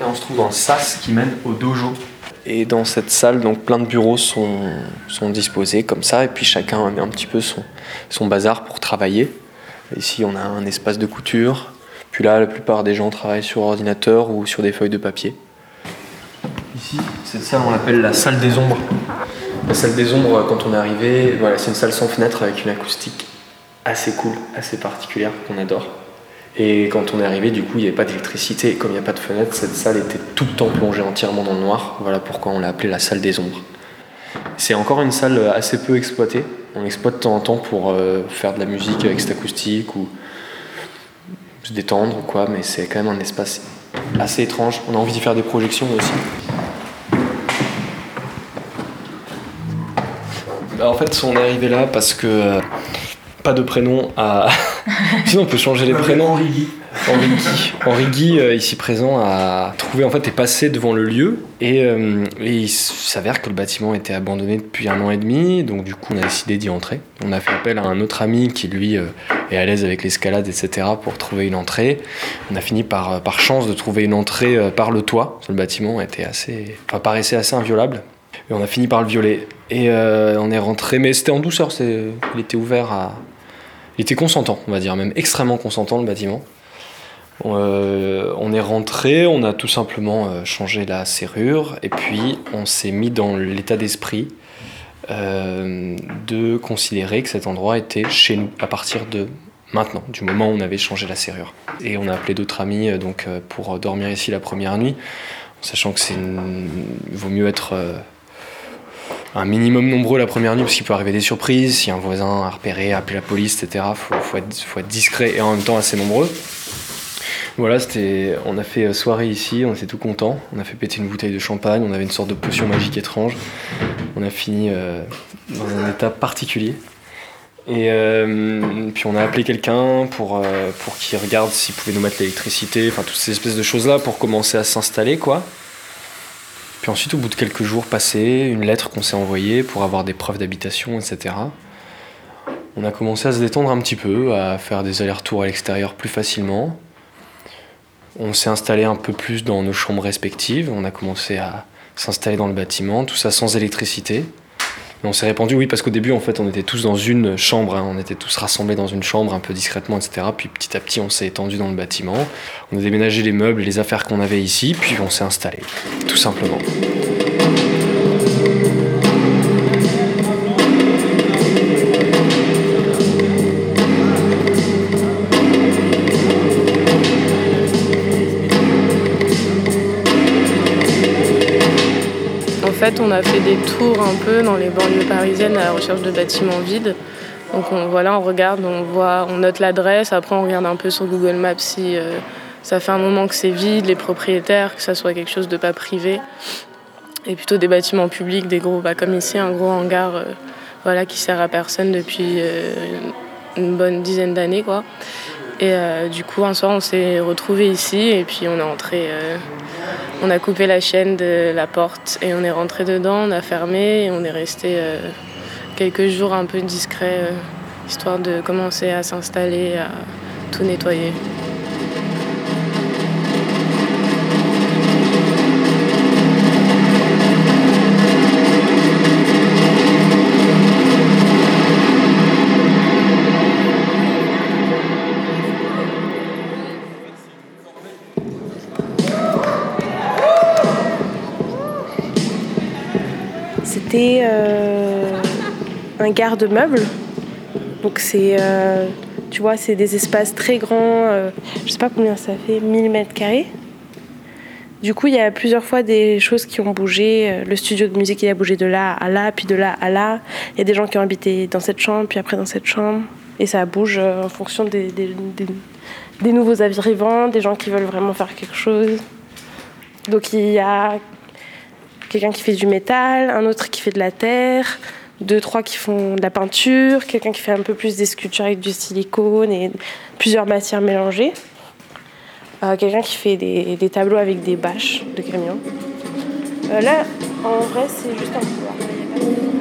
Et on se trouve dans le sas qui mène au dojo. Et dans cette salle, donc plein de bureaux sont, sont disposés comme ça, et puis chacun met un petit peu son, son bazar pour travailler. Ici, on a un espace de couture. Puis là, la plupart des gens travaillent sur ordinateur ou sur des feuilles de papier. Ici, cette salle, on l'appelle la salle des ombres. La salle des ombres, quand on est arrivé, c'est une salle sans fenêtre avec une acoustique assez cool, assez particulière qu'on adore. Et quand on est arrivé, du coup, il n'y avait pas d'électricité. Et comme il n'y a pas de fenêtre, cette salle était tout le temps plongée entièrement dans le noir. Voilà pourquoi on l'a appelée la salle des ombres. C'est encore une salle assez peu exploitée. On exploite de temps en temps pour euh, faire de la musique avec cette acoustique ou se détendre ou quoi, mais c'est quand même un espace assez étrange. On a envie d'y faire des projections aussi. Bah, en fait, on est arrivé là parce que pas de prénom à. Sinon, on peut changer les prénoms. Henri Guy. Henri Guy, euh, ici présent, a trouvé en fait est passé devant le lieu et, euh, et il s'avère que le bâtiment était abandonné depuis un an et demi, donc du coup on a décidé d'y entrer. On a fait appel à un autre ami qui lui euh, est à l'aise avec l'escalade, etc. pour trouver une entrée. On a fini par, par chance de trouver une entrée par le toit. Le bâtiment était assez, enfin, paraissait assez inviolable. Et on a fini par le violer. Et on est rentré, mais c'était en douceur, il était ouvert à, il était consentant, on va dire, même extrêmement consentant le bâtiment. Euh, on est rentré, on a tout simplement euh, changé la serrure et puis on s'est mis dans l'état d'esprit euh, de considérer que cet endroit était chez nous à partir de maintenant, du moment où on avait changé la serrure. Et on a appelé d'autres amis donc, pour dormir ici la première nuit, sachant que c'est vaut mieux être un minimum nombreux la première nuit parce qu'il peut arriver des surprises, si un voisin a repéré, a appelé la police, etc. Faut, faut, être, discret et en même temps assez nombreux. Voilà, c'était, on a fait euh, soirée ici, on était tout content. On a fait péter une bouteille de champagne, on avait une sorte de potion magique étrange. On a fini euh, dans un état particulier. Et euh, puis on a appelé quelqu'un pour, pour qu'il regarde s'il pouvait nous mettre l'électricité, enfin toutes ces espèces de choses-là pour commencer à s'installer, quoi. Puis ensuite, au bout de quelques jours passés, une lettre qu'on s'est envoyée pour avoir des preuves d'habitation, etc. On a commencé à se détendre un petit peu, à faire des allers-retours à l'extérieur plus facilement. On s'est installé un peu plus dans nos chambres respectives. On a commencé à s'installer dans le bâtiment, tout ça sans électricité on s'est répandu, oui, parce qu'au début, en fait, on était tous dans une chambre, hein. on était tous rassemblés dans une chambre un peu discrètement, etc. Puis petit à petit, on s'est étendu dans le bâtiment. On a déménagé les meubles les affaires qu'on avait ici, puis on s'est installé, tout simplement. Fait, on a fait des tours un peu dans les banlieues parisiennes à la recherche de bâtiments vides. Donc on, voilà, on regarde, on voit, on note l'adresse. Après, on regarde un peu sur Google Maps si euh, ça fait un moment que c'est vide, les propriétaires, que ça soit quelque chose de pas privé. Et plutôt des bâtiments publics, des gros, bah, comme ici, un gros hangar euh, voilà, qui sert à personne depuis euh, une bonne dizaine d'années. Et du coup, un soir, on s'est retrouvés ici et puis on est entré on a coupé la chaîne de la porte et on est rentré dedans, on a fermé et on est resté euh, quelques jours un peu discret, euh, histoire de commencer à s'installer, à tout nettoyer. Euh, un garde-meuble. Donc c'est, euh, tu vois, c'est des espaces très grands. Euh, je sais pas combien ça fait, 1000 mètres carrés. Du coup, il y a plusieurs fois des choses qui ont bougé. Le studio de musique, il a bougé de là à là, puis de là à là. Il y a des gens qui ont habité dans cette chambre, puis après dans cette chambre. Et ça bouge en fonction des, des, des, des nouveaux arrivants, des gens qui veulent vraiment faire quelque chose. Donc il y a quelqu'un qui fait du métal, un autre qui fait de la terre, deux, trois qui font de la peinture, quelqu'un qui fait un peu plus des sculptures avec du silicone et plusieurs matières mélangées, euh, quelqu'un qui fait des, des, tableaux avec des bâches de camions. Euh, là, en vrai, c'est juste un couloir.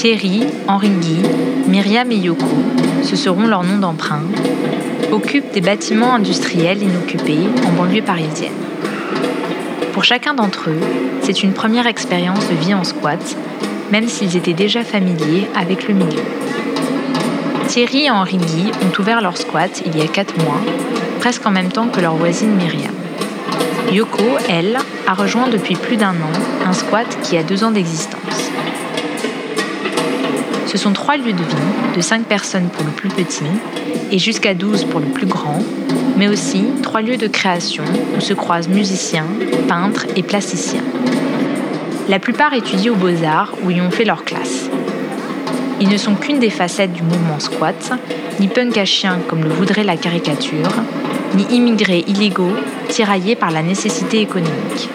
Thierry, Henri Guy, Myriam et Yoko, ce seront leurs noms d'emprunt, occupent des bâtiments industriels inoccupés en banlieue parisienne. Pour chacun d'entre eux, c'est une première expérience de vie en squat, même s'ils étaient déjà familiers avec le milieu. Thierry et Henri Guy ont ouvert leur squat il y a 4 mois, presque en même temps que leur voisine Myriam. Yoko, elle, a rejoint depuis plus d'un an un squat qui a deux ans d'existence. Ce sont trois lieux de vie, de 5 personnes pour le plus petit et jusqu'à 12 pour le plus grand, mais aussi trois lieux de création où se croisent musiciens, peintres et plasticiens. La plupart étudient aux beaux-arts où ils ont fait leur classe. Ils ne sont qu'une des facettes du mouvement squat, ni punk à chien comme le voudrait la caricature, ni immigrés illégaux tiraillés par la nécessité économique.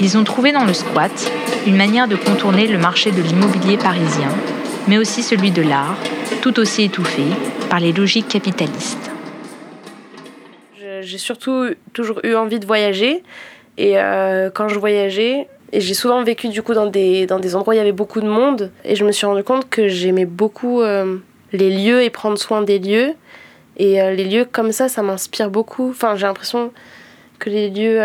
Ils ont trouvé dans le squat une manière de contourner le marché de l'immobilier parisien, mais aussi celui de l'art, tout aussi étouffé par les logiques capitalistes. J'ai surtout toujours eu envie de voyager. Et euh, quand je voyageais, et j'ai souvent vécu du coup dans des, dans des endroits où il y avait beaucoup de monde, et je me suis rendu compte que j'aimais beaucoup euh, les lieux et prendre soin des lieux. Et euh, les lieux comme ça, ça m'inspire beaucoup. Enfin, j'ai l'impression que les lieux,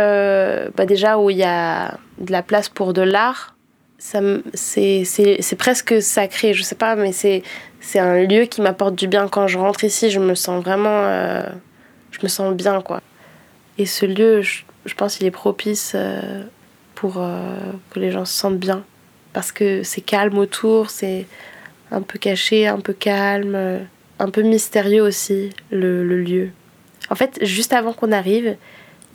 bah déjà où il y a de la place pour de l'art, c'est presque sacré, je sais pas, mais c'est un lieu qui m'apporte du bien. Quand je rentre ici, je me sens vraiment. Euh, je me sens bien, quoi. Et ce lieu, je, je pense qu'il est propice euh, pour euh, que les gens se sentent bien. Parce que c'est calme autour, c'est un peu caché, un peu calme, un peu mystérieux aussi, le, le lieu. En fait, juste avant qu'on arrive,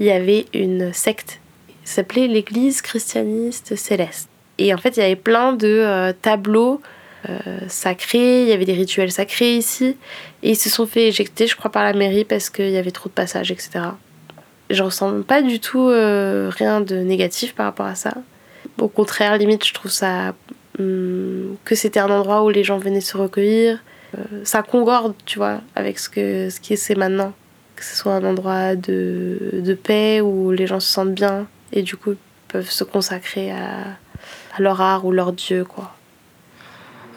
il y avait une secte. Ça s'appelait l'Église christianiste céleste. Et en fait, il y avait plein de euh, tableaux euh, sacrés, il y avait des rituels sacrés ici. Et ils se sont fait éjecter, je crois, par la mairie parce qu'il y avait trop de passages, etc. Je ressens pas du tout euh, rien de négatif par rapport à ça. Au contraire, limite, je trouve ça. Hum, que c'était un endroit où les gens venaient se recueillir. ça concorde, tu vois, avec ce, que, ce qui c'est maintenant. Que ce soit un endroit de, de paix où les gens se sentent bien et du coup peuvent se consacrer à, leur art ou leur dieu, quoi.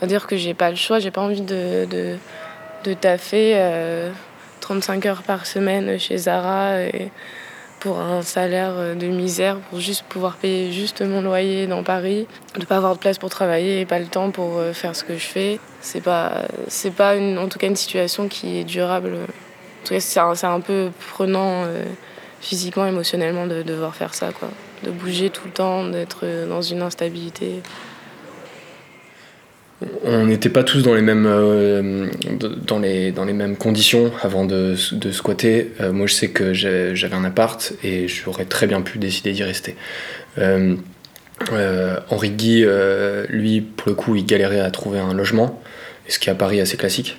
À dire que j'ai pas le choix, j'ai pas envie de, de, de taffer 35 euh, heures par semaine chez Zara et pour un salaire euh, de misère, pour juste pouvoir payer juste mon loyer dans Paris, de pas avoir de place pour travailler et pas le temps pour euh, faire ce que je fais. C'est pas, c'est pas une, en tout cas une situation qui est durable. Tout cas, c'est un, peu prenant physiquement, émotionnellement de devoir faire ça, quoi de bouger tout le temps, d'être dans une instabilité. On n'était pas tous dans les mêmes, euh, dans les, dans les mêmes conditions avant de, de squatter. Euh, moi, je sais que j'avais un appart et j'aurais très bien pu décider d'y rester. Euh, Henri Guy, lui, pour le coup, il galérait à trouver un logement, ce qui est à Paris assez classique.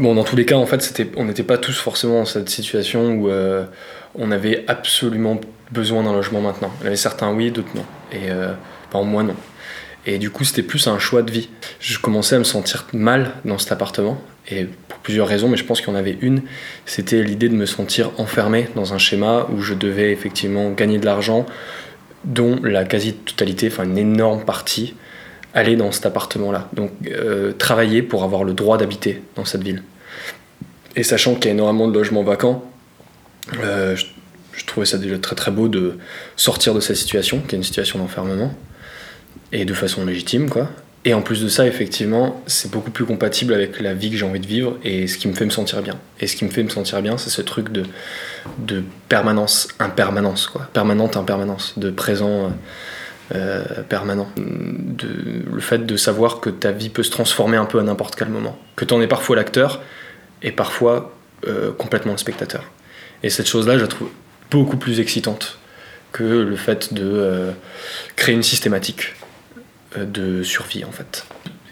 Bon, dans tous les cas, en fait, on n'était pas tous forcément dans cette situation où on avait absolument besoin d'un logement maintenant. Il y avait certains oui, d'autres non. Et euh, moi non. Et du coup, c'était plus un choix de vie. Je commençais à me sentir mal dans cet appartement, et pour plusieurs raisons, mais je pense qu'il y en avait une. C'était l'idée de me sentir enfermé dans un schéma où je devais effectivement gagner de l'argent, dont la quasi-totalité, enfin une énorme partie, allait dans cet appartement-là. Donc euh, travailler pour avoir le droit d'habiter dans cette ville. Et sachant qu'il y a énormément de logements vacants, euh, je trouvais ça déjà très très beau de sortir de cette situation, qui est une situation d'enfermement, et de façon légitime, quoi. Et en plus de ça, effectivement, c'est beaucoup plus compatible avec la vie que j'ai envie de vivre et ce qui me fait me sentir bien. Et ce qui me fait me sentir bien, c'est ce truc de, de permanence, impermanence, quoi. Permanente impermanence, de présent euh, permanent. De, le fait de savoir que ta vie peut se transformer un peu à n'importe quel moment. Que tu en es parfois l'acteur et parfois euh, complètement le spectateur. Et cette chose-là, je la trouve beaucoup plus excitante que le fait de euh, créer une systématique euh, de survie en fait.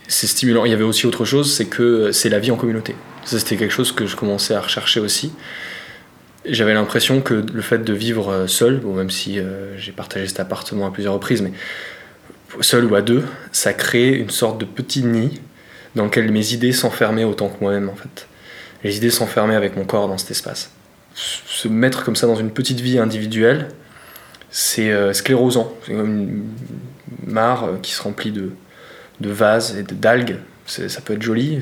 C'est stimulant. Il y avait aussi autre chose, c'est que c'est la vie en communauté. Ça c'était quelque chose que je commençais à rechercher aussi. J'avais l'impression que le fait de vivre seul, même si j'ai partagé cet appartement à plusieurs reprises, mais seul ou à deux, ça crée une sorte de petit nid dans lequel mes idées s'enfermaient autant que moi-même en fait. Les idées s'enfermaient avec mon corps dans cet espace se mettre comme ça dans une petite vie individuelle, c'est euh, sclérosant. C'est comme une mare euh, qui se remplit de, de vases et d'algues. Ça peut être joli,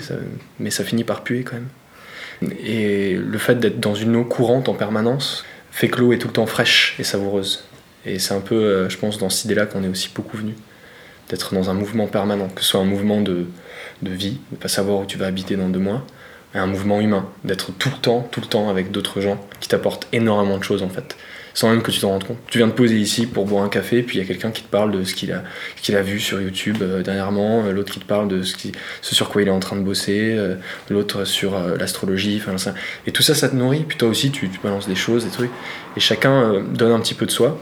mais ça finit par puer quand même. Et le fait d'être dans une eau courante en permanence fait que l'eau est tout le temps fraîche et savoureuse. Et c'est un peu, euh, je pense, dans cette idée-là qu'on est aussi beaucoup venu. D'être dans un mouvement permanent, que ce soit un mouvement de, de vie, de ne pas savoir où tu vas habiter dans deux mois, un mouvement humain, d'être tout le temps, tout le temps avec d'autres gens qui t'apportent énormément de choses en fait sans même que tu t'en rendes compte. Tu viens de poser ici pour boire un café, puis il y a quelqu'un qui te parle de ce qu'il a, qu'il a vu sur YouTube euh, dernièrement, euh, l'autre qui te parle de ce, sur quoi il est en train de bosser, euh, l'autre sur l'astrologie, enfin Et tout ça, ça te nourrit, puis toi aussi, tu, tu balances des choses, des trucs, et chacun donne un petit peu de soi,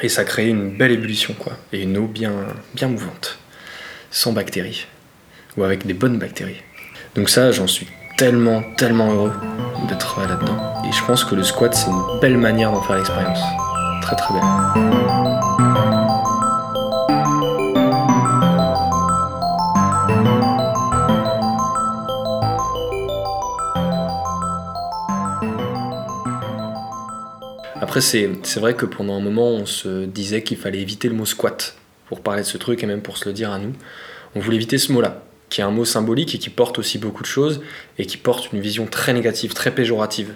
et ça crée une belle ébullition, quoi, et une eau bien, bien mouvante, sans bactéries, ou avec des bonnes bactéries. Donc ça, j'en suis tellement, tellement heureux d'être là-dedans. Et je pense que le squat, c'est une belle manière d'en faire l'expérience. Très très belle. Après, c'est vrai que pendant un moment, on se disait qu'il fallait éviter le mot squat pour parler de ce truc et même pour se le dire à nous. On voulait éviter ce mot-là qui est un mot symbolique et qui porte aussi beaucoup de choses et qui porte une vision très négative, très péjorative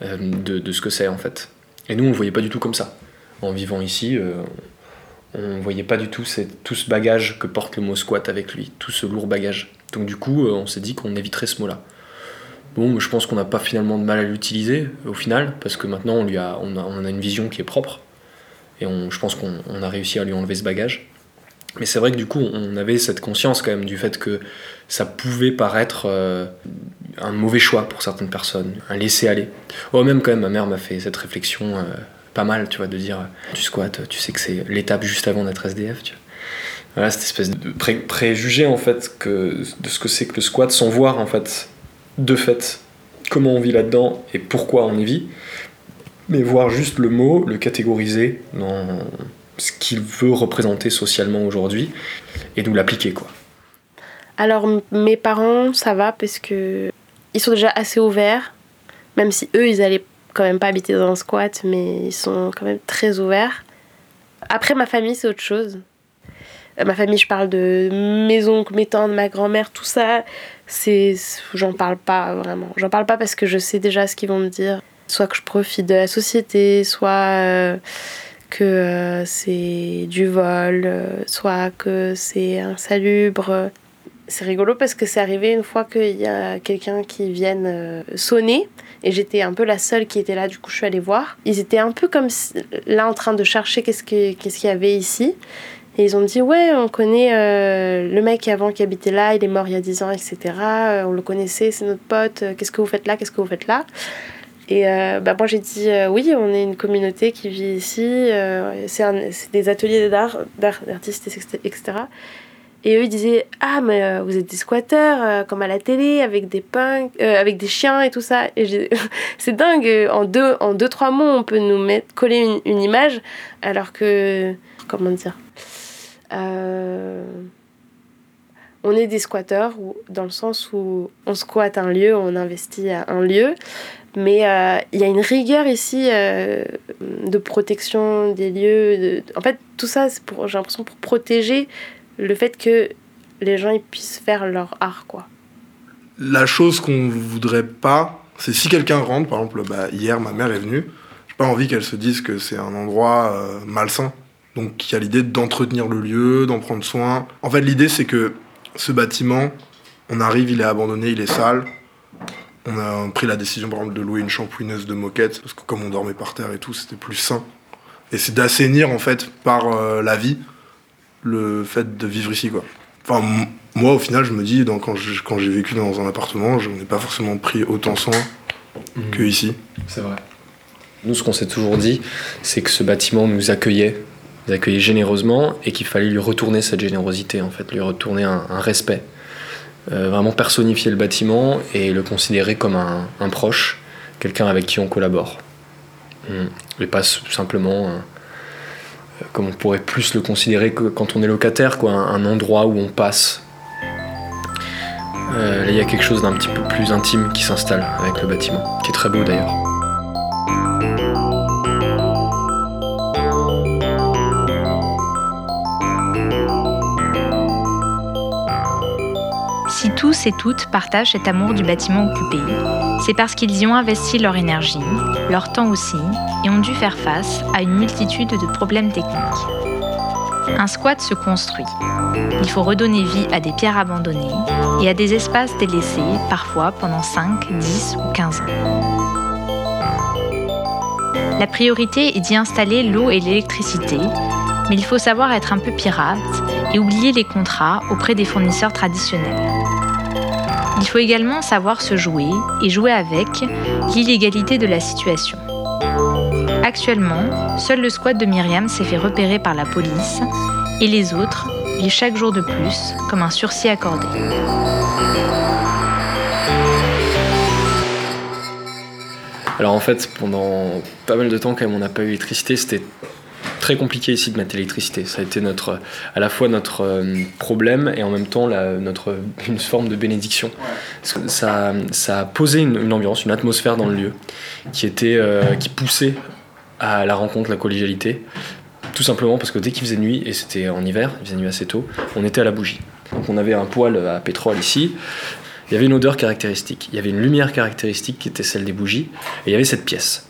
euh, de, ce que c'est en fait. Et nous, on ne voyait pas du tout comme ça. En vivant ici, euh, on ne voyait pas du tout tout ce bagage que porte le mot squat avec lui, tout ce lourd bagage. Donc du coup, euh, on s'est dit qu'on éviterait ce mot-là. Bon, je pense qu'on n'a pas finalement de mal à l'utiliser au final, parce que maintenant on, lui a, on, a, une vision qui est propre, et je pense qu'on a réussi à lui enlever ce bagage. Mais c'est vrai que du coup, on avait cette conscience quand même du fait que ça pouvait paraître euh, un mauvais choix pour certaines personnes, un laisser-aller. Oh, même quand même, ma mère m'a fait cette réflexion euh, pas mal, tu vois, de dire tu squattes, tu sais que c'est l'étape juste avant d'être SDF, tu vois. Voilà, cette espèce de préjugé en fait que, de ce que c'est que le squat sans voir en fait, de fait, comment on vit là-dedans et pourquoi on y vit, mais voir juste le mot, le catégoriser dans ce qu'il veut représenter socialement aujourd'hui et nous l'appliquer quoi. Alors mes parents ça va parce que ils sont déjà assez ouverts, même si eux ils allaient quand même pas habiter dans un squat, mais ils sont quand même très ouverts. Après ma famille c'est autre chose. Euh, ma famille, je parle de mes oncles, mes tantes, ma grand-mère, tout ça, j'en parle pas vraiment. J'en parle pas parce que je sais déjà ce qu'ils vont me dire. Soit que je profite de la société, soit euh, que euh, c'est du vol, euh, soit que c'est insalubre. C'est rigolo parce que c'est arrivé une fois qu'il y a quelqu'un qui vienne euh, sonner et j'étais un peu la seule qui était là, du coup je suis allée voir. Ils étaient un peu comme là en train de chercher qu'est-ce qu'il y avait ici. Et ils ont dit ouais, on connaît le mec avant qui habitait là, il est mort il y a 10 ans, etc. on le connaissait, c'est notre pote, qu'est-ce que vous faites là, qu'est-ce que vous faites là? Et euh, bah, moi j'ai dit euh, oui, on est une communauté qui vit ici, euh, c'est des ateliers d'art, d'artistes, etc. Et eux ils disaient ah mais vous êtes des squatteurs comme à la télé avec des punks, avec des chiens et tout ça. Et c'est dingue, en deux, en deux trois mots on peut nous mettre coller une, une image alors que comment dire on est des squatteurs dans le sens où on squatte un lieu, on investit à un lieu, mais euh, il y a une rigueur ici euh, de protection des lieux. En fait, tout ça, c'est pour, j'ai l'impression pour protéger le fait que les gens ils puissent faire leur art, quoi. La chose qu'on voudrait pas, c'est si quelqu'un rentre, par exemple, bah, hier ma mère est venue, j'ai pas envie qu'elle se dise que c'est un endroit euh, malsain. Donc il y a l'idée d'entretenir le lieu, d'en prendre soin. En fait, l'idée c'est que ce bâtiment, on arrive, il est abandonné, il est sale on a pris la décision, par exemple, de louer une shampouineuse de moquette, parce que comme on dormait par terre et tout, c'était plus sain. Et c'est d'assainir, en fait, par euh, la vie, le fait de vivre ici, quoi. Enfin, moi, au final, je me dis, quand j'ai vécu dans un appartement, je n'ai pas forcément pris autant soin mmh. que ici. C'est vrai. Nous, ce qu'on s'est toujours dit, c'est que ce bâtiment nous accueillait, nous accueillait généreusement, et qu'il fallait lui retourner cette générosité, en fait, lui retourner un respect. Euh, vraiment personnifier le bâtiment et le considérer comme un, proche, quelqu'un avec qui on collabore. Et pas simplement euh, comme on pourrait plus le considérer quand on est locataire, quoi, un, endroit où on passe. Euh, là, il y a quelque chose d'un petit peu plus intime qui s'installe avec le bâtiment, qui est très beau d'ailleurs. Tous et toutes partagent cet amour du bâtiment occupé, c'est parce qu'ils y ont investi leur énergie, leur temps aussi, et ont dû faire face à une multitude de problèmes techniques. Un squat se construit. Il faut redonner vie à des pierres abandonnées et à des espaces délaissés, parfois pendant 5, 10 ou 15 ans. La priorité est d'y installer l'eau et l'électricité, mais il faut savoir être un peu pirate et oublier les contrats auprès des fournisseurs traditionnels. Il faut également savoir se jouer et jouer avec l'illégalité de la situation. Actuellement, seul le squat de Myriam s'est fait repérer par la police et les autres vivent chaque jour de plus comme un sursis accordé. Alors en fait, pendant pas mal de temps, quand même, on n'a pas eu l'électricité, c'était très compliqué ici de mettre l'électricité. Ça a été notre, à la fois notre euh, problème et en même temps la, notre, une forme de bénédiction. ça, ça a posé une, ambiance, une atmosphère dans le lieu qui, était, euh, qui poussait à la rencontre, la collégialité. Tout simplement parce que dès qu'il faisait nuit, et c'était en hiver, il faisait nuit assez tôt, on était à la bougie. Donc on avait un poêle à pétrole ici, il y avait une odeur caractéristique, il y avait une lumière caractéristique qui était celle des bougies, et il y avait cette pièce.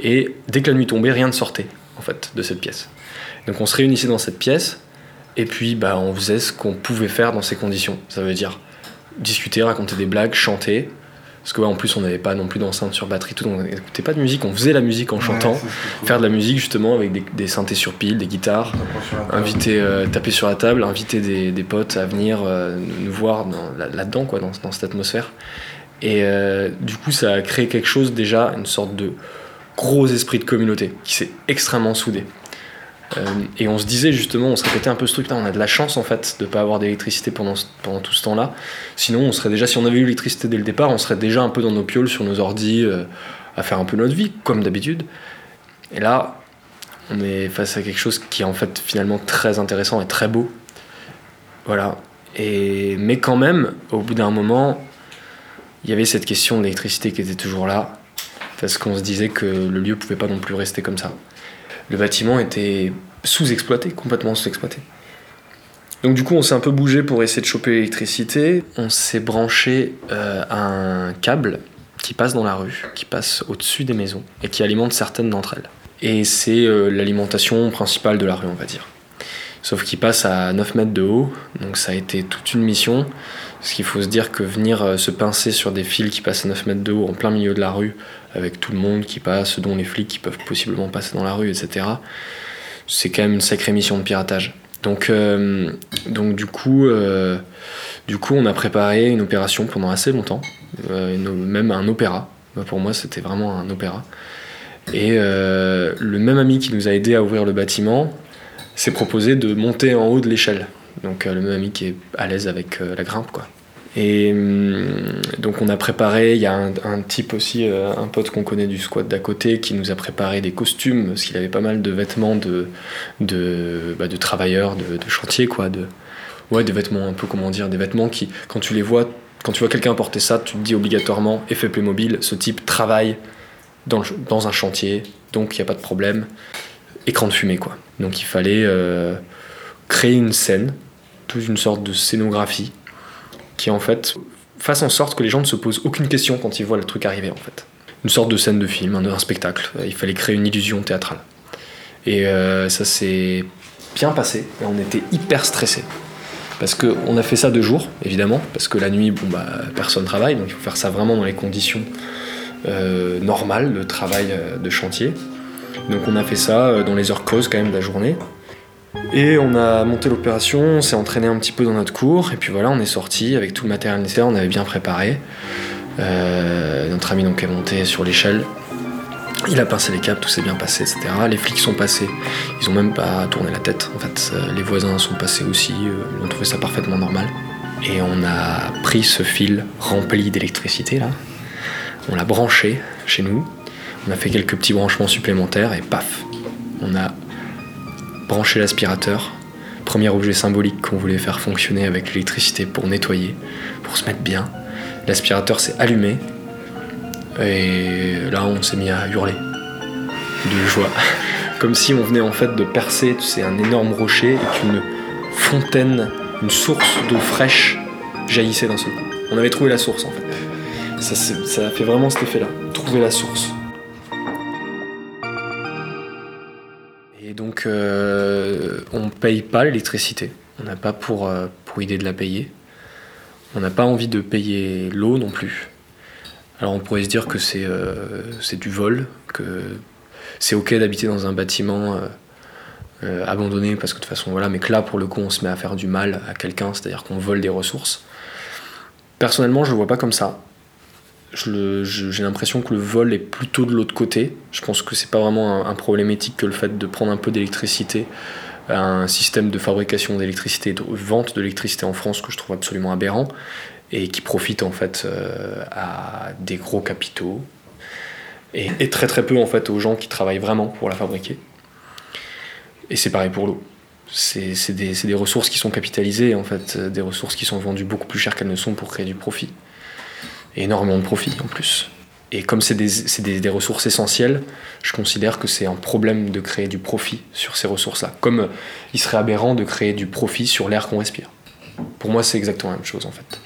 Et dès que la nuit tombait, rien ne sortait en fait de cette pièce. Donc on se réunissait dans cette pièce, et puis bah, on faisait ce qu'on pouvait faire dans ces conditions. Ça veut dire discuter, raconter des blagues, chanter, parce que en plus on n'avait pas non plus d'enceinte sur batterie, tout, on n'écoutait pas de musique, on faisait la musique en chantant, faire de la musique justement avec des, synthés sur pile, des guitares, inviter, euh, taper sur la table, inviter des, potes à venir euh, nous voir là-dedans, quoi, dans, cette atmosphère. Et euh, du coup ça a créé quelque chose déjà, une sorte de gros esprit de communauté qui s'est extrêmement soudé. Euh, et on se disait justement, on se répétait un peu ce truc, là, on a de la chance en fait de pas avoir d'électricité pendant, pendant tout ce temps-là. Sinon, on serait déjà, si on avait eu l'électricité dès le départ, on serait déjà un peu dans nos pioles sur nos ordis euh, à faire un peu notre vie, comme d'habitude. Et là, on est face à quelque chose qui est en fait finalement très intéressant et très beau. Voilà. Et, mais quand même, au bout d'un moment, il y avait cette question d'électricité qui était toujours là, parce qu'on se disait que le lieu pouvait pas non plus rester comme ça le bâtiment était sous-exploité, complètement sous-exploité. Donc du coup, on s'est un peu bougé pour essayer de choper l'électricité. On s'est branché euh, un câble qui passe dans la rue, qui passe au-dessus des maisons et qui alimente certaines d'entre elles. Et c'est euh, l'alimentation principale de la rue, on va dire. Sauf qu'il passe à 9 mètres de haut, donc ça a été toute une mission. Parce qu'il faut se dire que venir euh, se pincer sur des fils qui passent à 9 mètres de haut en plein milieu de la rue, avec tout le monde qui passe, dont les flics qui peuvent possiblement passer dans la rue, etc., c'est quand même une sacrée mission de piratage. Donc, euh, donc du, coup, euh, du coup, on a préparé une opération pendant assez longtemps, même un opéra. Pour moi, c'était vraiment un opéra. Et le même ami qui nous a aidé à ouvrir le bâtiment s'est proposé de monter en haut de l'échelle donc euh, le même ami qui est à l'aise avec euh, la grimpe quoi. Et hum, donc on a préparé, il y a un, type aussi, euh, un pote qu'on connaît du squat d'à côté, qui nous a préparé des costumes, parce qu'il avait pas mal de vêtements de, de, bah, travailleurs, de, chantier, quoi. De, ouais, des vêtements un peu, comment dire, des vêtements qui, quand tu les vois, quand tu vois quelqu'un porter ça, tu te dis obligatoirement, effet Playmobil, ce type travaille dans, dans un chantier, donc il n'y a pas de problème. Écran de fumée, quoi. Donc il fallait créer une scène toute une sorte de scénographie qui en fait fasse en sorte que les gens ne se posent aucune question quand ils voient le truc arriver en fait. Une sorte de scène de film, un, spectacle. Il fallait créer une illusion théâtrale. Et euh, ça s'est bien passé et on était hyper stressés. Parce qu'on a fait ça deux jours, évidemment, parce que la nuit, bon, bah, personne travaille, donc il faut faire ça vraiment dans les conditions euh, normales de travail euh, de chantier. Donc on a fait ça dans les heures creuses quand même de la journée. Et on a monté l'opération, on s'est entraîné un petit peu dans notre cours, et puis voilà, on est sorti avec tout le matériel nécessaire, on avait bien préparé. Euh, notre ami donc est monté sur l'échelle, il a pincé les câbles, tout s'est bien passé, etc. Les flics sont passés, ils ont même pas tourné la tête. En fait, euh, les voisins sont passés aussi, euh, ils ont trouvé ça parfaitement normal. Et on a pris ce fil rempli d'électricité là, on l'a branché chez nous, on a fait quelques petits branchements supplémentaires et paf, on a brancher l'aspirateur. Premier objet symbolique qu'on voulait faire fonctionner avec l'électricité pour nettoyer, pour se mettre bien. L'aspirateur s'est allumé et là on s'est mis à hurler de joie. Comme si on venait en fait de percer, c'est un énorme rocher et qu'une fontaine, une source d'eau fraîche jaillissait d'un seul coup. On avait trouvé la source en fait. Ça, ça fait vraiment cet effet-là, trouver la source. Euh, on ne paye pas l'électricité. On n'a pas pour, euh, pour idée de la payer. On n'a pas envie de payer l'eau non plus. Alors on pourrait se dire que c'est euh, du vol, que c'est ok d'habiter dans un bâtiment abandonné parce que de toute façon voilà, mais que là pour le coup on se met à faire du mal à quelqu'un, c'est-à-dire qu'on vole des ressources. Personnellement je le vois pas comme ça j'ai l'impression que le vol est plutôt de l'autre côté. Je pense que c'est pas vraiment un, problème éthique que le fait de prendre un peu d'électricité, un système de fabrication d'électricité, de vente de l'électricité en France que je trouve absolument aberrant et qui profite en fait euh, à des gros capitaux et, très très peu en fait aux gens qui travaillent vraiment pour la fabriquer. Et c'est pareil pour l'eau. C'est des, des ressources qui sont capitalisées en fait, des ressources qui sont vendues beaucoup plus cher qu'elles ne sont pour créer du profit énormément de profit en plus. Et comme c'est des, ressources essentielles, je considère que c'est un problème de créer du profit sur ces ressources-là. Comme euh, il serait aberrant de créer du profit sur l'air qu'on respire. Pour moi, c'est exactement la même chose en fait.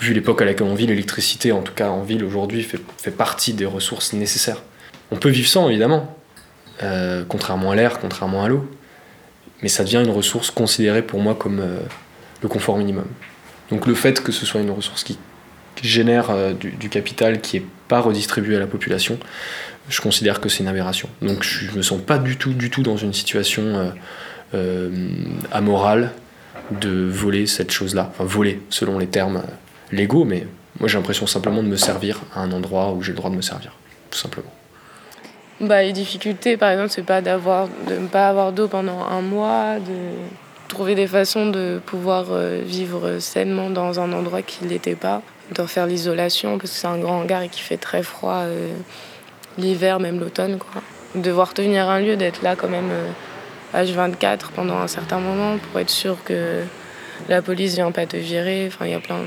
Vu l'époque à laquelle on vit, l'électricité, en tout cas en ville aujourd'hui, fait, fait, partie des ressources nécessaires. On peut vivre sans, évidemment, euh, contrairement à l'air, contrairement à l'eau. Mais ça devient une ressource considérée pour moi comme euh, le confort minimum. Donc le fait que ce soit une ressource qui génère euh, du, capital qui n'est pas redistribué à la population, je considère que c'est une aberration. Donc je ne me sens pas du tout, du tout dans une situation euh, euh, amorale de voler cette chose-là. Enfin, voler selon les termes légaux, mais moi j'ai l'impression simplement de me servir à un endroit où j'ai le droit de me servir, tout simplement. Bah, les difficultés, par exemple, c'est pas d'avoir, de ne pas avoir d'eau pendant un mois, de trouver des façons de pouvoir vivre sainement dans un endroit qui ne l'était pas de faire l'isolation parce que c'est un grand hangar et qui fait très froid euh, l'hiver, même l'automne. Quoi. Devoir tenir un lieu, d'être là quand même H24 euh, pendant un certain moment pour être sûr que la police vient pas te virer. Enfin, y a plein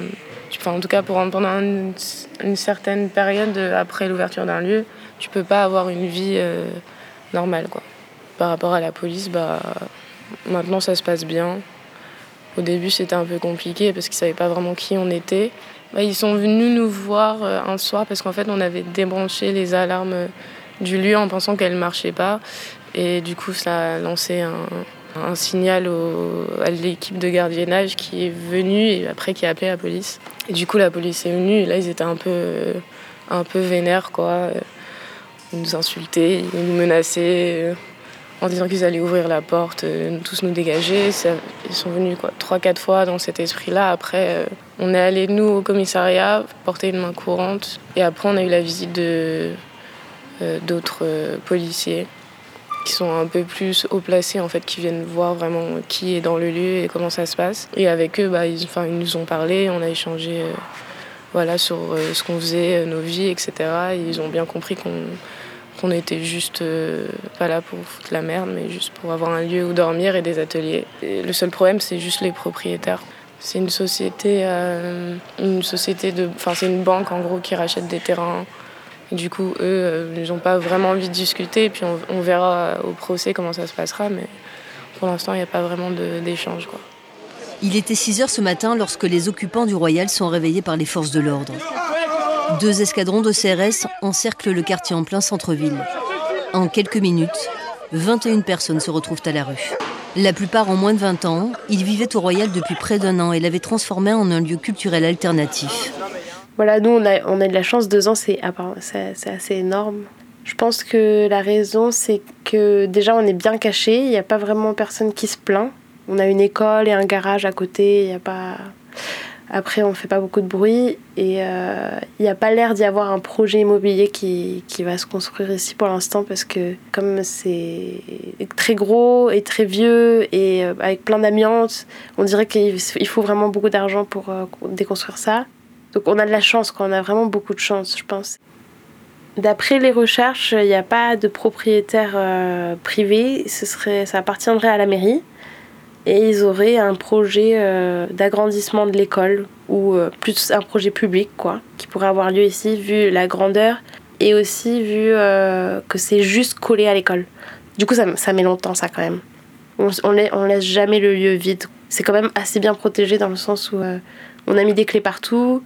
en tout cas, pour, pendant une, certaine période après l'ouverture d'un lieu, tu peux pas avoir une vie euh, normale. Quoi. Par rapport à la police, bah, maintenant ça se passe bien. Au début, c'était un peu compliqué parce qu'ils ne savaient pas vraiment qui on était. Bah, ils sont venus nous voir euh, un soir parce qu'en fait, on avait débranché les alarmes du lieu en pensant qu'elles ne marchaient pas. Et du coup, ça a lancé un, signal à l'équipe de gardiennage qui est venue et après qui a appelé la police. Et du coup, la police est venue et là, ils étaient un peu, un peu vénères, quoi. Ils nous insultaient, ils nous menaçaient en disant qu'ils allaient ouvrir la porte, euh, tous nous dégager. ils sont venus quoi, trois, quatre fois dans cet esprit-là. Après, euh, on est allé nous au commissariat porter une main courante. Et après, on a eu la visite de euh, d'autres policiers qui sont un peu plus haut placés en fait, qui viennent voir vraiment qui est dans le lieu et comment ça se passe. Et avec eux, bah, ils, ils nous ont parlé, on a échangé voilà, sur ce qu'on faisait, nos vies, etc. ils ont bien compris qu'on qu'on était juste euh, pas là pour foutre la merde, mais juste pour avoir un lieu où dormir et des ateliers. le seul problème, c'est juste les propriétaires. C'est une société, euh, une société de, enfin c'est une banque en gros qui rachète des terrains. du coup, eux, euh, ils n'ont pas vraiment envie de discuter. Et puis on, verra au procès comment ça se passera, mais pour l'instant, il n'y a pas vraiment d'échange. Il était 6 heures ce matin lorsque les occupants du Royal sont réveillés par les forces de l'ordre. Deux escadrons de CRS encerclent le quartier en plein centre-ville. En quelques minutes, 21 personnes se retrouvent à la rue. La plupart ont moins de 20 ans, ils vivaient au Royal depuis près d'un an et l'avaient transformé en un lieu culturel alternatif. Voilà, nous on a, on a de la chance, deux ans c'est assez énorme. Je pense que la raison c'est que déjà on est bien caché, il n'y a pas vraiment personne qui se plaint. On a une école et un garage à côté, il n'y a pas... Après, on ne fait pas beaucoup de bruit et il euh, n'y a pas l'air d'y avoir un projet immobilier qui, qui, va se construire ici pour l'instant parce que comme c'est très gros et très vieux et euh, avec plein d'amiante, on dirait qu'il faut vraiment beaucoup d'argent pour euh, déconstruire ça. Donc on a de la chance, on a vraiment beaucoup de chance, je pense. D'après les recherches, il n'y a pas de propriétaire privé, ce serait, ça appartiendrait à la mairie et ils auraient un projet euh, d'agrandissement de l'école ou euh, plus un projet public quoi qui pourrait avoir lieu ici vu la grandeur et aussi vu euh, que c'est juste collé à l'école. Du coup ça, ça, met longtemps ça quand même. On, on, laisse jamais le lieu vide. C'est quand même assez bien protégé dans le sens où On a mis des clés partout.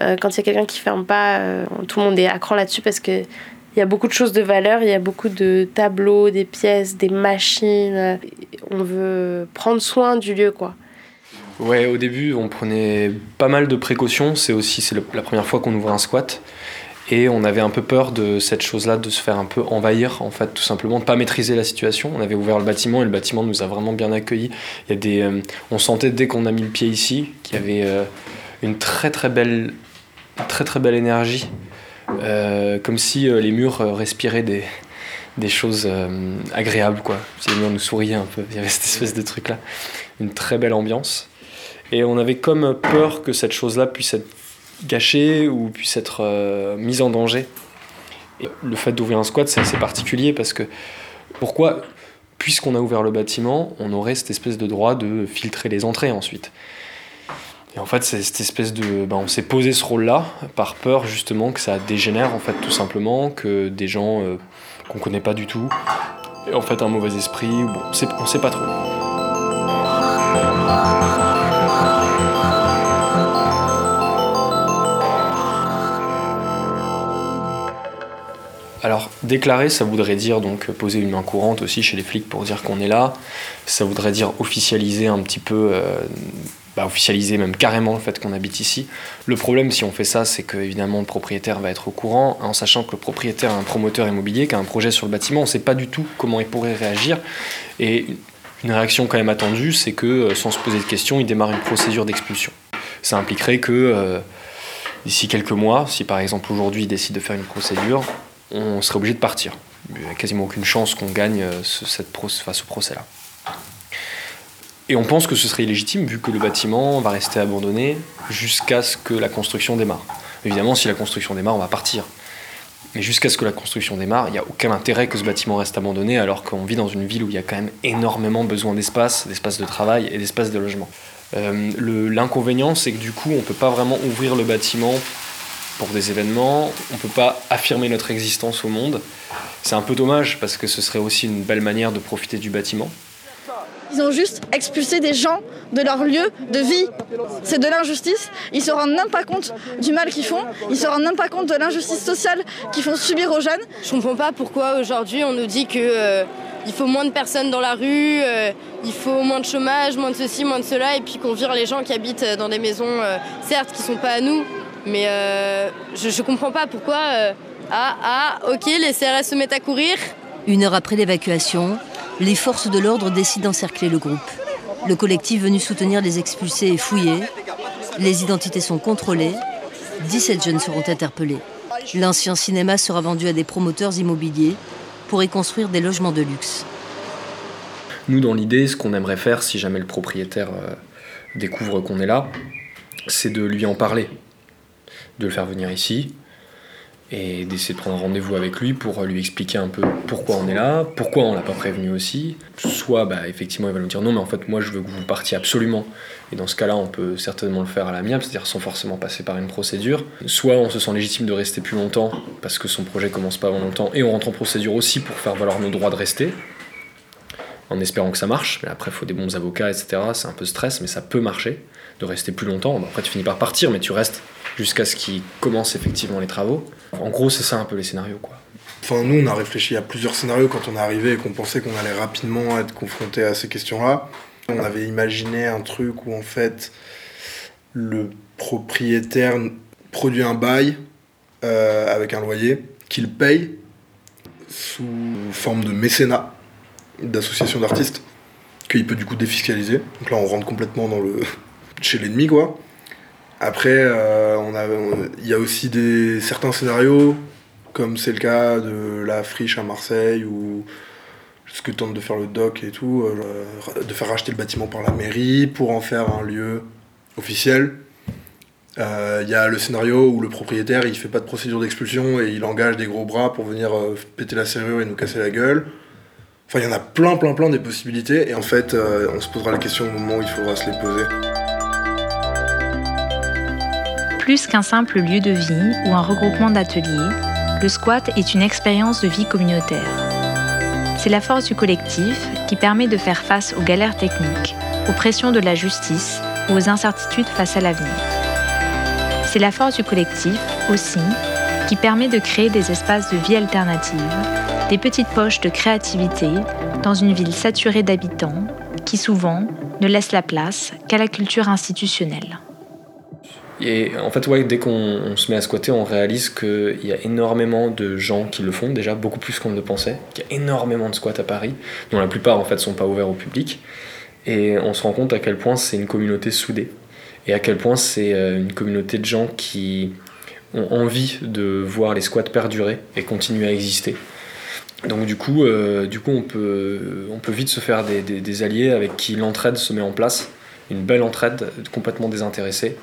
quand il y a quelqu'un qui ferme pas, tout le monde est accro là-dessus parce que il y a beaucoup de choses de valeur, il y a beaucoup de tableaux, des pièces, des machines. On veut prendre soin du lieu, quoi. Ouais, au début, on prenait pas mal de précautions. C'est aussi c'est la première fois qu'on ouvre un squat. Et on avait un peu peur de cette chose-là, de se faire un peu envahir, en fait, tout simplement, de pas maîtriser la situation. On avait ouvert le bâtiment et le bâtiment nous a vraiment bien accueillis. Il y a des, euh, on sentait dès qu'on a mis le pied ici qu'il y avait euh, une très très belle, très très belle énergie euh, comme si les murs respiraient des, des choses agréables, quoi. Murs nous souriaient un peu, il y avait cette espèce de truc-là. Une très belle ambiance. Et on avait comme peur que cette chose-là puisse être gâchée ou puisse être mise en danger. Le fait d'ouvrir un squat, c'est assez particulier parce que pourquoi Puisqu'on a ouvert le bâtiment, on aurait cette espèce de droit de filtrer les entrées ensuite. Et en fait, c'est cette espèce de. Ben, on s'est posé ce rôle-là par peur justement que ça dégénère, en fait, tout simplement, que des gens euh, qu'on connaît pas du tout, aient en fait un mauvais esprit, bon, on sait pas trop. Alors, déclarer, ça voudrait dire donc poser une main courante aussi chez les flics pour dire qu'on est là. Ça voudrait dire officialiser un petit peu euh, bah, officialiser même carrément le fait qu'on habite ici. Le problème, si on fait ça, c'est que évidemment le propriétaire va être au courant, en sachant que le propriétaire est un promoteur immobilier qui a un projet sur le bâtiment, on ne sait pas du tout comment il pourrait réagir. Et une réaction quand même attendue, c'est que euh, sans se poser de questions, il démarre une procédure d'expulsion. Ça impliquerait que euh, d'ici quelques mois, si par exemple aujourd'hui il décide de faire une procédure, on serait obligé de partir. Il n'y a quasiment aucune chance qu'on gagne euh, ce, cette ce procès-là. Et on pense que ce serait illégitime vu que le bâtiment va rester abandonné jusqu'à ce que la construction démarre. Évidemment, si la construction démarre, on va partir. Mais jusqu'à ce que la construction démarre, il n'y a aucun intérêt que ce bâtiment reste abandonné alors qu'on vit dans une ville où il y a quand même énormément besoin d'espace, d'espace de travail et d'espace de logement. Euh, L'inconvénient, c'est que du coup, on ne peut pas vraiment ouvrir le bâtiment pour des événements, on ne peut pas affirmer notre existence au monde. C'est un peu dommage parce que ce serait aussi une belle manière de profiter du bâtiment. Ils ont juste expulsé des gens de leur lieu de vie. C'est de l'injustice. Ils se rendent même pas compte du mal qu'ils font. Ils se rendent même pas compte de l'injustice sociale qu'ils font subir aux jeunes. Je comprends pas pourquoi aujourd'hui on nous dit que euh, il faut moins de personnes dans la rue, euh, il faut moins de chômage, moins de ceci, moins de cela, et puis qu'on vire les gens qui habitent dans des maisons, euh, certes, qui sont pas à nous, mais je, je comprends pas pourquoi. ah, ah, ok, les CRS se mettent à courir. Une heure après l'évacuation, les forces de l'ordre décident d'encercler le groupe. Le collectif venu soutenir les expulsés est fouillé. Les identités sont contrôlées. 17 jeunes seront interpellés. L'ancien cinéma sera vendu à des promoteurs immobiliers pour y construire des logements de luxe. Nous, dans l'idée, ce qu'on aimerait faire si jamais le propriétaire euh, découvre qu'on est là, c'est de lui en parler, de le faire venir ici, et d'essayer de prendre rendez-vous avec lui pour lui expliquer un peu pourquoi on est là, pourquoi on l'a pas prévenu aussi. Soit bah, effectivement il va nous dire non mais en fait moi je veux que vous partiez absolument. Et dans ce cas-là on peut certainement le faire à l'amiable, c'est-à-dire sans forcément passer par une procédure. Soit on se sent légitime de rester plus longtemps parce que son projet commence pas avant longtemps et on rentre en procédure aussi pour faire valoir nos droits de rester. En espérant que ça marche, mais après il faut des bons avocats, etc. C'est un peu stress, mais ça peut marcher de rester plus longtemps. Après tu finis par partir, mais tu restes jusqu'à ce qu'ils commencent effectivement les travaux. En gros, c'est ça un peu les scénarios, quoi. Enfin, nous, on a réfléchi à plusieurs scénarios quand on est arrivé et qu'on pensait qu'on allait rapidement être confronté à ces questions-là. On avait imaginé un truc où, en fait, le propriétaire produit un bail euh, avec un loyer qu'il paye sous forme de mécénat d'association d'artistes qu'il peut du coup défiscaliser. Donc là, on rentre complètement dans le chez l'ennemi, quoi. Après, euh, on a, il y a aussi des, certains scénarios, comme c'est le cas de la friche à Marseille, ou ce que tente de faire le doc et tout, euh, de faire racheter le bâtiment par la mairie pour en faire un lieu officiel. Euh, il y a le scénario où le propriétaire il fait pas de procédure d'expulsion et il engage des gros bras pour venir péter la serrure et nous casser la gueule. Enfin, il y en a plein, plein, plein des possibilités et en fait, on se posera la question au moment où il faudra se les poser plus qu'un simple lieu de vie ou un regroupement d'ateliers, le squat est une expérience de vie communautaire. C'est la force du collectif qui permet de faire face aux galères techniques, aux pressions de la justice ou aux incertitudes face à l'avenir. c'est la force du collectif aussi qui permet de créer des espaces de vie alternative, des petites poches de créativité dans une ville saturée d'habitants qui souvent ne laissent la place qu'à la culture institutionnelle. Et en fait, ouais, dès qu'on se met à squatter, on réalise qu'il y a énormément de gens qui le font, déjà beaucoup plus qu'on ne le pensait. Il y a énormément de squats à Paris, dont la plupart en fait sont pas ouverts au public. Et on se rend compte à quel point c'est une communauté soudée. Et à quel point c'est euh, une communauté de gens qui ont envie de voir les squats perdurer et continuer à exister. Donc du coup, euh, du coup on, peut, on peut vite se faire des, des alliés avec qui l'entraide se met en place, une belle entraide complètement désintéressée.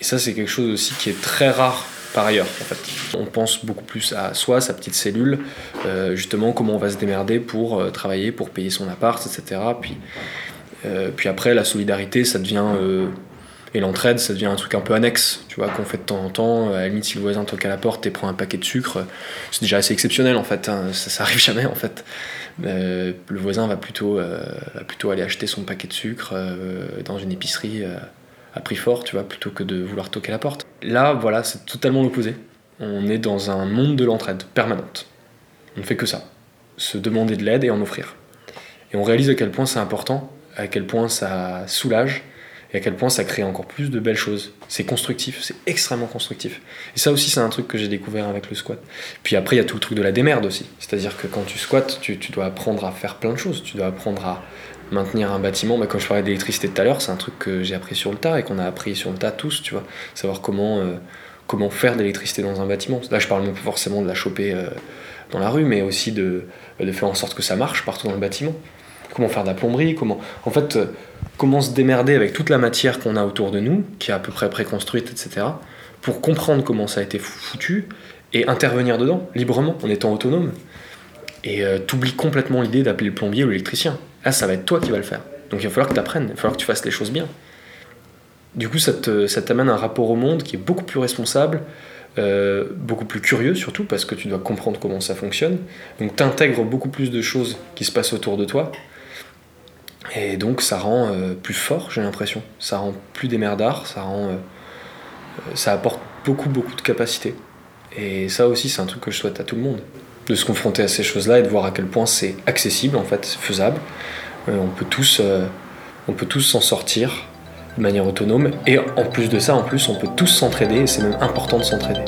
Et ça, c'est quelque chose aussi qui est très rare par ailleurs. En fait. On pense beaucoup plus à soi, sa petite cellule, euh, justement comment on va se démerder pour euh, travailler, pour payer son appart, etc. Puis, euh, puis après, la solidarité, ça devient... et l'entraide, ça devient un truc un peu annexe, tu vois, qu'on fait de temps en temps. À la limite, si le voisin toque à la porte et prend un paquet de sucre, c'est déjà assez exceptionnel en fait. Hein. Ça, ça arrive jamais en fait. le voisin va plutôt, va plutôt aller acheter son paquet de sucre dans une épicerie à prix fort, tu vois, plutôt que de vouloir toquer la porte. Là, voilà, c'est totalement l'opposé. On est dans un monde de l'entraide permanente. On ne fait que ça. Se demander de l'aide et en offrir. Et on réalise à quel point c'est important, à quel point ça soulage, et à quel point ça crée encore plus de belles choses. C'est constructif, c'est extrêmement constructif. Et ça aussi, c'est un truc que j'ai découvert avec le squat. Puis après, il y a tout le truc de la démerde aussi. C'est-à-dire que quand tu squattes, tu, tu, dois apprendre à faire plein de choses. Tu dois apprendre à maintenir un bâtiment. Mais quand je parlais d'électricité tout à l'heure, c'est un truc que j'ai appris sur le tas et qu'on a appris sur le tas tous, tu vois. Savoir comment, euh, comment faire de l'électricité dans un bâtiment. Là, je parle même pas forcément de la choper euh, dans la rue, mais aussi de, de faire en sorte que ça marche partout dans le bâtiment. Comment faire de la plomberie, comment. En fait, euh, comment se démerder avec toute la matière qu'on a autour de nous, qui est à peu près préconstruite, etc., pour comprendre comment ça a été foutu et intervenir dedans, librement, en étant autonome. Et t'oublies complètement l'idée d'appeler le plombier ou l'électricien. Là, ça va être toi qui vas le faire. Donc il va falloir que tu apprennes, il va falloir que tu fasses les choses bien. Du coup, ça, t'amène un rapport au monde qui est beaucoup plus responsable, euh, beaucoup plus curieux surtout, parce que tu dois comprendre comment ça fonctionne. Donc tu intègres beaucoup plus de choses qui se passent autour de toi. Et donc ça rend euh, plus fort, j'ai l'impression. Ça rend plus démerdard, ça rend... Euh, ça apporte beaucoup, beaucoup de capacité. Et ça aussi, c'est un truc que je souhaite à tout le monde de se confronter à ces choses-là et de voir à quel point c'est accessible, en fait, faisable. Euh, on peut tous, euh, on peut tous s'en sortir de manière autonome. Et en plus de ça, en plus, on peut tous s'entraider et c'est même important de s'entraider.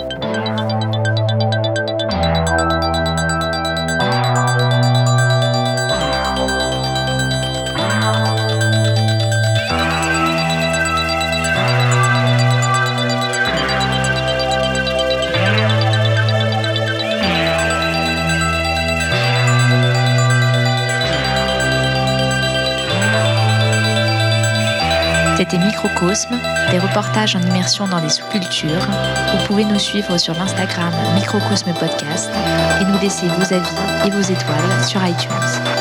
Microcosme, des reportages en immersion dans les sous-cultures. Vous pouvez nous suivre sur l'Instagram Microcosme Podcast et nous laisser vos avis et vos étoiles sur iTunes.